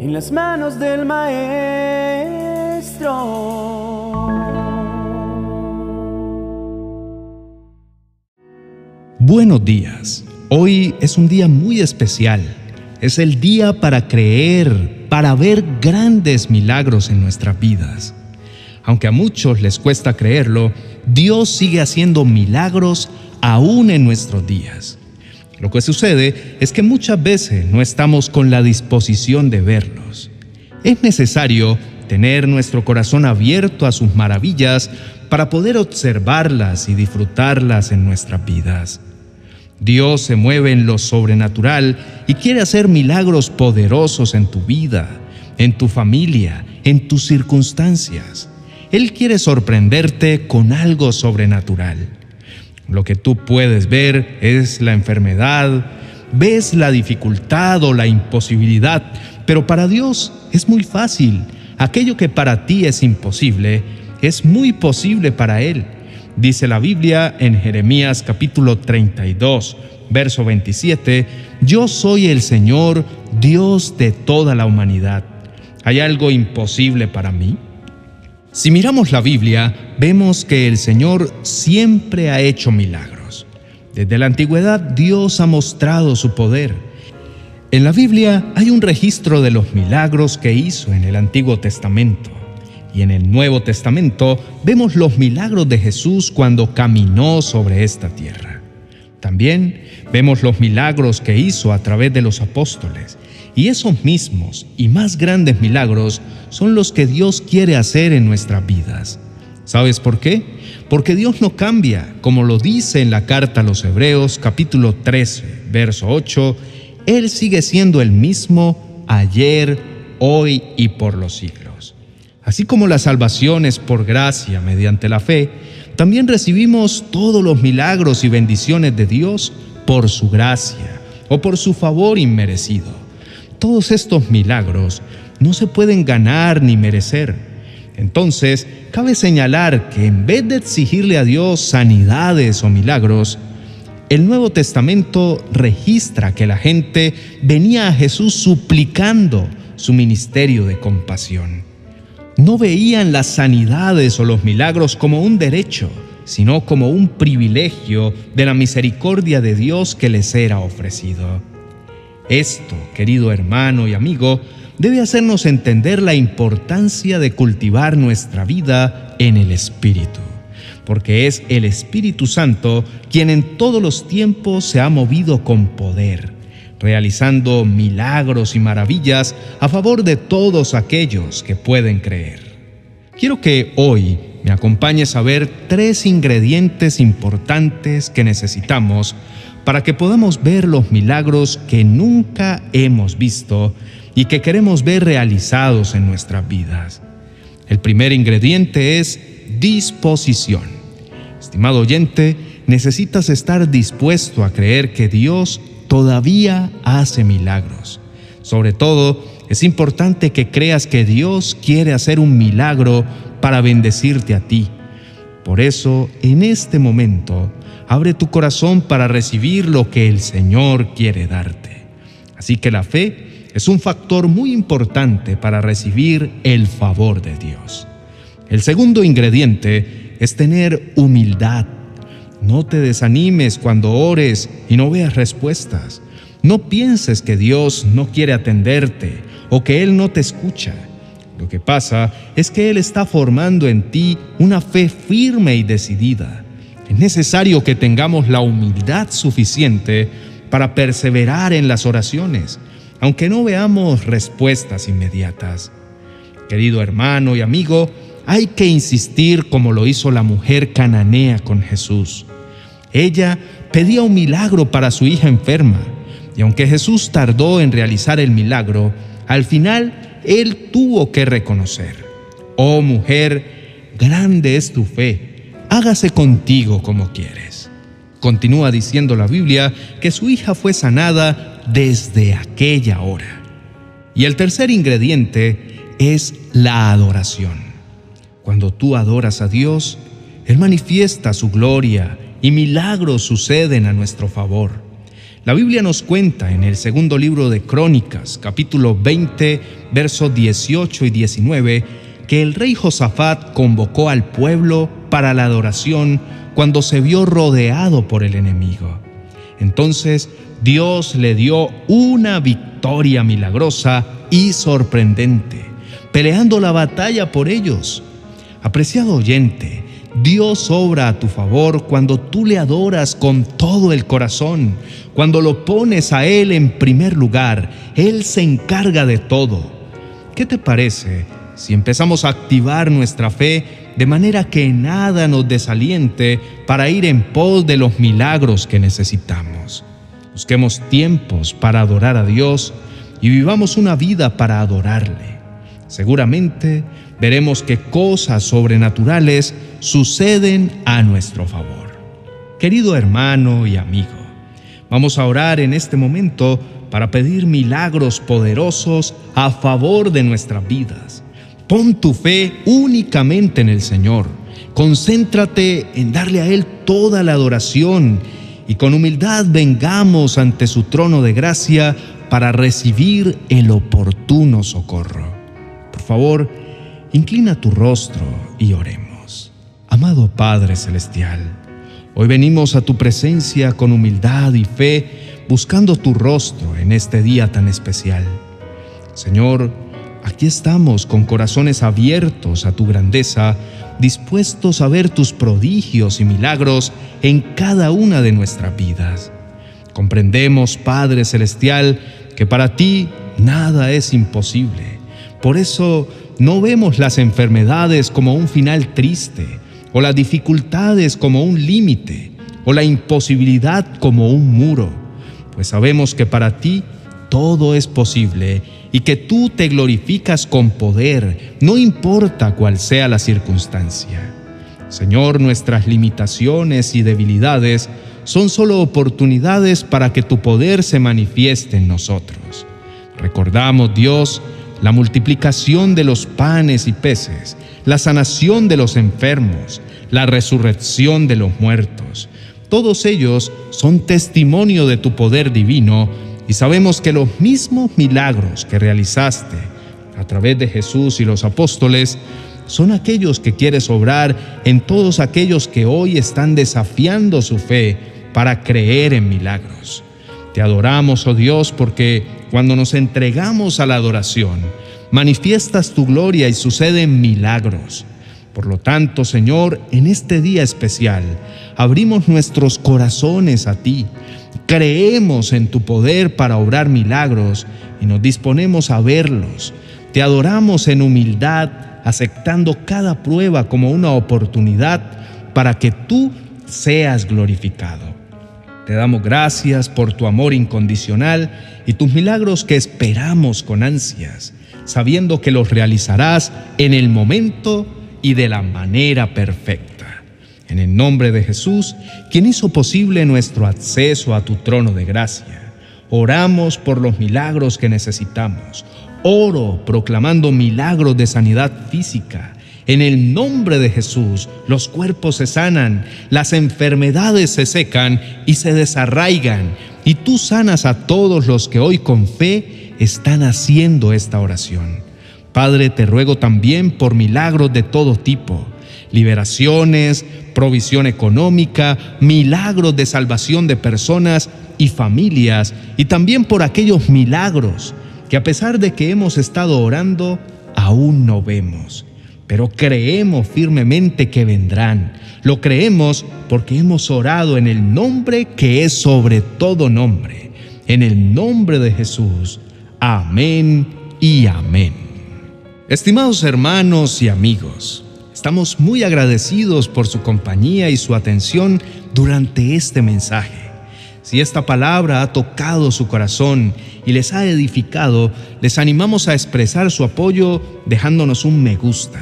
en las manos del Maestro. Buenos días. Hoy es un día muy especial. Es el día para creer, para ver grandes milagros en nuestras vidas. Aunque a muchos les cuesta creerlo, Dios sigue haciendo milagros aún en nuestros días. Lo que sucede es que muchas veces no estamos con la disposición de verlos. Es necesario tener nuestro corazón abierto a sus maravillas para poder observarlas y disfrutarlas en nuestras vidas. Dios se mueve en lo sobrenatural y quiere hacer milagros poderosos en tu vida, en tu familia, en tus circunstancias. Él quiere sorprenderte con algo sobrenatural. Lo que tú puedes ver es la enfermedad, ves la dificultad o la imposibilidad, pero para Dios es muy fácil. Aquello que para ti es imposible, es muy posible para Él. Dice la Biblia en Jeremías capítulo 32, verso 27, Yo soy el Señor, Dios de toda la humanidad. ¿Hay algo imposible para mí? Si miramos la Biblia, vemos que el Señor siempre ha hecho milagros. Desde la antigüedad Dios ha mostrado su poder. En la Biblia hay un registro de los milagros que hizo en el Antiguo Testamento. Y en el Nuevo Testamento vemos los milagros de Jesús cuando caminó sobre esta tierra. También vemos los milagros que hizo a través de los apóstoles y esos mismos y más grandes milagros son los que Dios quiere hacer en nuestras vidas. ¿Sabes por qué? Porque Dios no cambia, como lo dice en la carta a los Hebreos capítulo 13, verso 8, Él sigue siendo el mismo ayer, hoy y por los siglos. Así como la salvación es por gracia mediante la fe, también recibimos todos los milagros y bendiciones de Dios por su gracia o por su favor inmerecido. Todos estos milagros no se pueden ganar ni merecer. Entonces, cabe señalar que en vez de exigirle a Dios sanidades o milagros, el Nuevo Testamento registra que la gente venía a Jesús suplicando su ministerio de compasión. No veían las sanidades o los milagros como un derecho, sino como un privilegio de la misericordia de Dios que les era ofrecido. Esto, querido hermano y amigo, debe hacernos entender la importancia de cultivar nuestra vida en el Espíritu, porque es el Espíritu Santo quien en todos los tiempos se ha movido con poder, realizando milagros y maravillas a favor de todos aquellos que pueden creer. Quiero que hoy me acompañes a ver tres ingredientes importantes que necesitamos para que podamos ver los milagros que nunca hemos visto y que queremos ver realizados en nuestras vidas. El primer ingrediente es disposición. Estimado oyente, necesitas estar dispuesto a creer que Dios todavía hace milagros. Sobre todo, es importante que creas que Dios quiere hacer un milagro para bendecirte a ti. Por eso, en este momento, Abre tu corazón para recibir lo que el Señor quiere darte. Así que la fe es un factor muy importante para recibir el favor de Dios. El segundo ingrediente es tener humildad. No te desanimes cuando ores y no veas respuestas. No pienses que Dios no quiere atenderte o que Él no te escucha. Lo que pasa es que Él está formando en ti una fe firme y decidida. Es necesario que tengamos la humildad suficiente para perseverar en las oraciones, aunque no veamos respuestas inmediatas. Querido hermano y amigo, hay que insistir como lo hizo la mujer cananea con Jesús. Ella pedía un milagro para su hija enferma, y aunque Jesús tardó en realizar el milagro, al final él tuvo que reconocer, oh mujer, grande es tu fe hágase contigo como quieres. Continúa diciendo la Biblia que su hija fue sanada desde aquella hora. Y el tercer ingrediente es la adoración. Cuando tú adoras a Dios, Él manifiesta su gloria y milagros suceden a nuestro favor. La Biblia nos cuenta en el segundo libro de Crónicas, capítulo 20, versos 18 y 19, que el rey Josafat convocó al pueblo para la adoración cuando se vio rodeado por el enemigo. Entonces Dios le dio una victoria milagrosa y sorprendente, peleando la batalla por ellos. Apreciado oyente, Dios obra a tu favor cuando tú le adoras con todo el corazón, cuando lo pones a Él en primer lugar. Él se encarga de todo. ¿Qué te parece si empezamos a activar nuestra fe de manera que nada nos desaliente para ir en pos de los milagros que necesitamos? Busquemos tiempos para adorar a Dios y vivamos una vida para adorarle. Seguramente veremos que cosas sobrenaturales suceden a nuestro favor. Querido hermano y amigo, vamos a orar en este momento para pedir milagros poderosos a favor de nuestras vidas. Pon tu fe únicamente en el Señor. Concéntrate en darle a Él toda la adoración y con humildad vengamos ante su trono de gracia para recibir el oportuno socorro. Por favor, inclina tu rostro y oremos. Amado Padre Celestial, hoy venimos a tu presencia con humildad y fe, buscando tu rostro en este día tan especial. Señor, aquí estamos con corazones abiertos a tu grandeza, dispuestos a ver tus prodigios y milagros en cada una de nuestras vidas. Comprendemos, Padre Celestial, que para ti nada es imposible. Por eso no vemos las enfermedades como un final triste, o las dificultades como un límite, o la imposibilidad como un muro, pues sabemos que para ti todo es posible y que tú te glorificas con poder, no importa cuál sea la circunstancia. Señor, nuestras limitaciones y debilidades son solo oportunidades para que tu poder se manifieste en nosotros. Recordamos, Dios, la multiplicación de los panes y peces, la sanación de los enfermos, la resurrección de los muertos. Todos ellos son testimonio de tu poder divino y sabemos que los mismos milagros que realizaste a través de Jesús y los apóstoles son aquellos que quieres obrar en todos aquellos que hoy están desafiando su fe para creer en milagros. Te adoramos, oh Dios, porque cuando nos entregamos a la adoración, manifiestas tu gloria y suceden milagros. Por lo tanto, Señor, en este día especial, abrimos nuestros corazones a ti, creemos en tu poder para obrar milagros y nos disponemos a verlos. Te adoramos en humildad, aceptando cada prueba como una oportunidad para que tú seas glorificado. Te damos gracias por tu amor incondicional y tus milagros que esperamos con ansias, sabiendo que los realizarás en el momento y de la manera perfecta. En el nombre de Jesús, quien hizo posible nuestro acceso a tu trono de gracia, oramos por los milagros que necesitamos. Oro proclamando milagros de sanidad física, en el nombre de Jesús, los cuerpos se sanan, las enfermedades se secan y se desarraigan. Y tú sanas a todos los que hoy con fe están haciendo esta oración. Padre, te ruego también por milagros de todo tipo, liberaciones, provisión económica, milagros de salvación de personas y familias, y también por aquellos milagros que a pesar de que hemos estado orando, aún no vemos pero creemos firmemente que vendrán. Lo creemos porque hemos orado en el nombre que es sobre todo nombre, en el nombre de Jesús. Amén y amén. Estimados hermanos y amigos, estamos muy agradecidos por su compañía y su atención durante este mensaje. Si esta palabra ha tocado su corazón y les ha edificado, les animamos a expresar su apoyo dejándonos un me gusta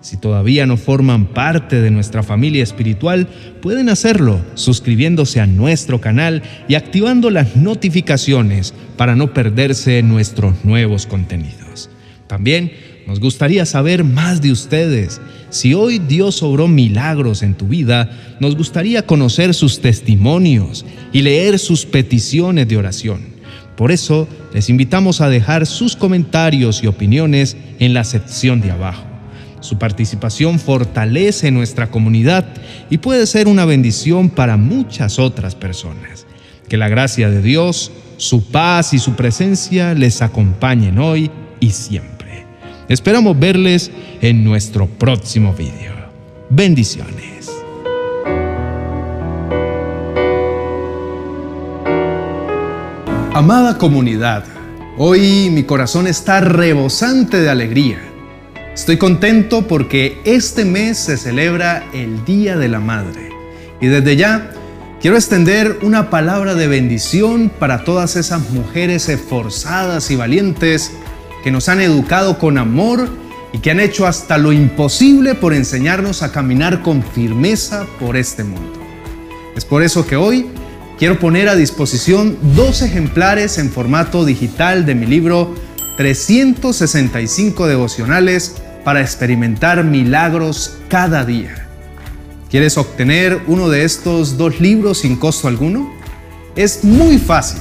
si todavía no forman parte de nuestra familia espiritual, pueden hacerlo suscribiéndose a nuestro canal y activando las notificaciones para no perderse nuestros nuevos contenidos. También nos gustaría saber más de ustedes. Si hoy Dios obró milagros en tu vida, nos gustaría conocer sus testimonios y leer sus peticiones de oración. Por eso, les invitamos a dejar sus comentarios y opiniones en la sección de abajo. Su participación fortalece nuestra comunidad y puede ser una bendición para muchas otras personas. Que la gracia de Dios, su paz y su presencia les acompañen hoy y siempre. Esperamos verles en nuestro próximo video. Bendiciones. Amada comunidad, hoy mi corazón está rebosante de alegría. Estoy contento porque este mes se celebra el Día de la Madre y desde ya quiero extender una palabra de bendición para todas esas mujeres esforzadas y valientes que nos han educado con amor y que han hecho hasta lo imposible por enseñarnos a caminar con firmeza por este mundo. Es por eso que hoy quiero poner a disposición dos ejemplares en formato digital de mi libro 365 devocionales para experimentar milagros cada día. ¿Quieres obtener uno de estos dos libros sin costo alguno? Es muy fácil.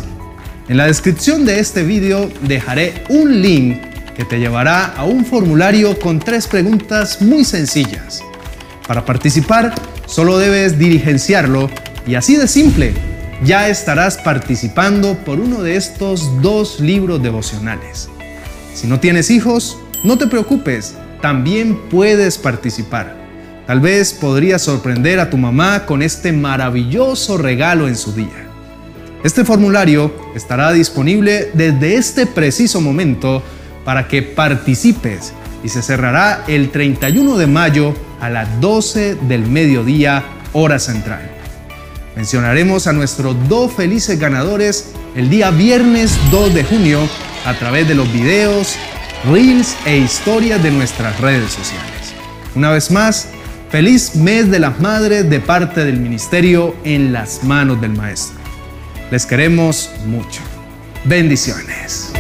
En la descripción de este video dejaré un link que te llevará a un formulario con tres preguntas muy sencillas. Para participar, solo debes diligenciarlo y así de simple, ya estarás participando por uno de estos dos libros devocionales. Si no tienes hijos, no te preocupes, también puedes participar. Tal vez podrías sorprender a tu mamá con este maravilloso regalo en su día. Este formulario estará disponible desde este preciso momento para que participes y se cerrará el 31 de mayo a las 12 del mediodía hora central. Mencionaremos a nuestros dos felices ganadores el día viernes 2 de junio a través de los videos, reels e historias de nuestras redes sociales. Una vez más, feliz mes de las madres de parte del ministerio en las manos del Maestro. Les queremos mucho. Bendiciones.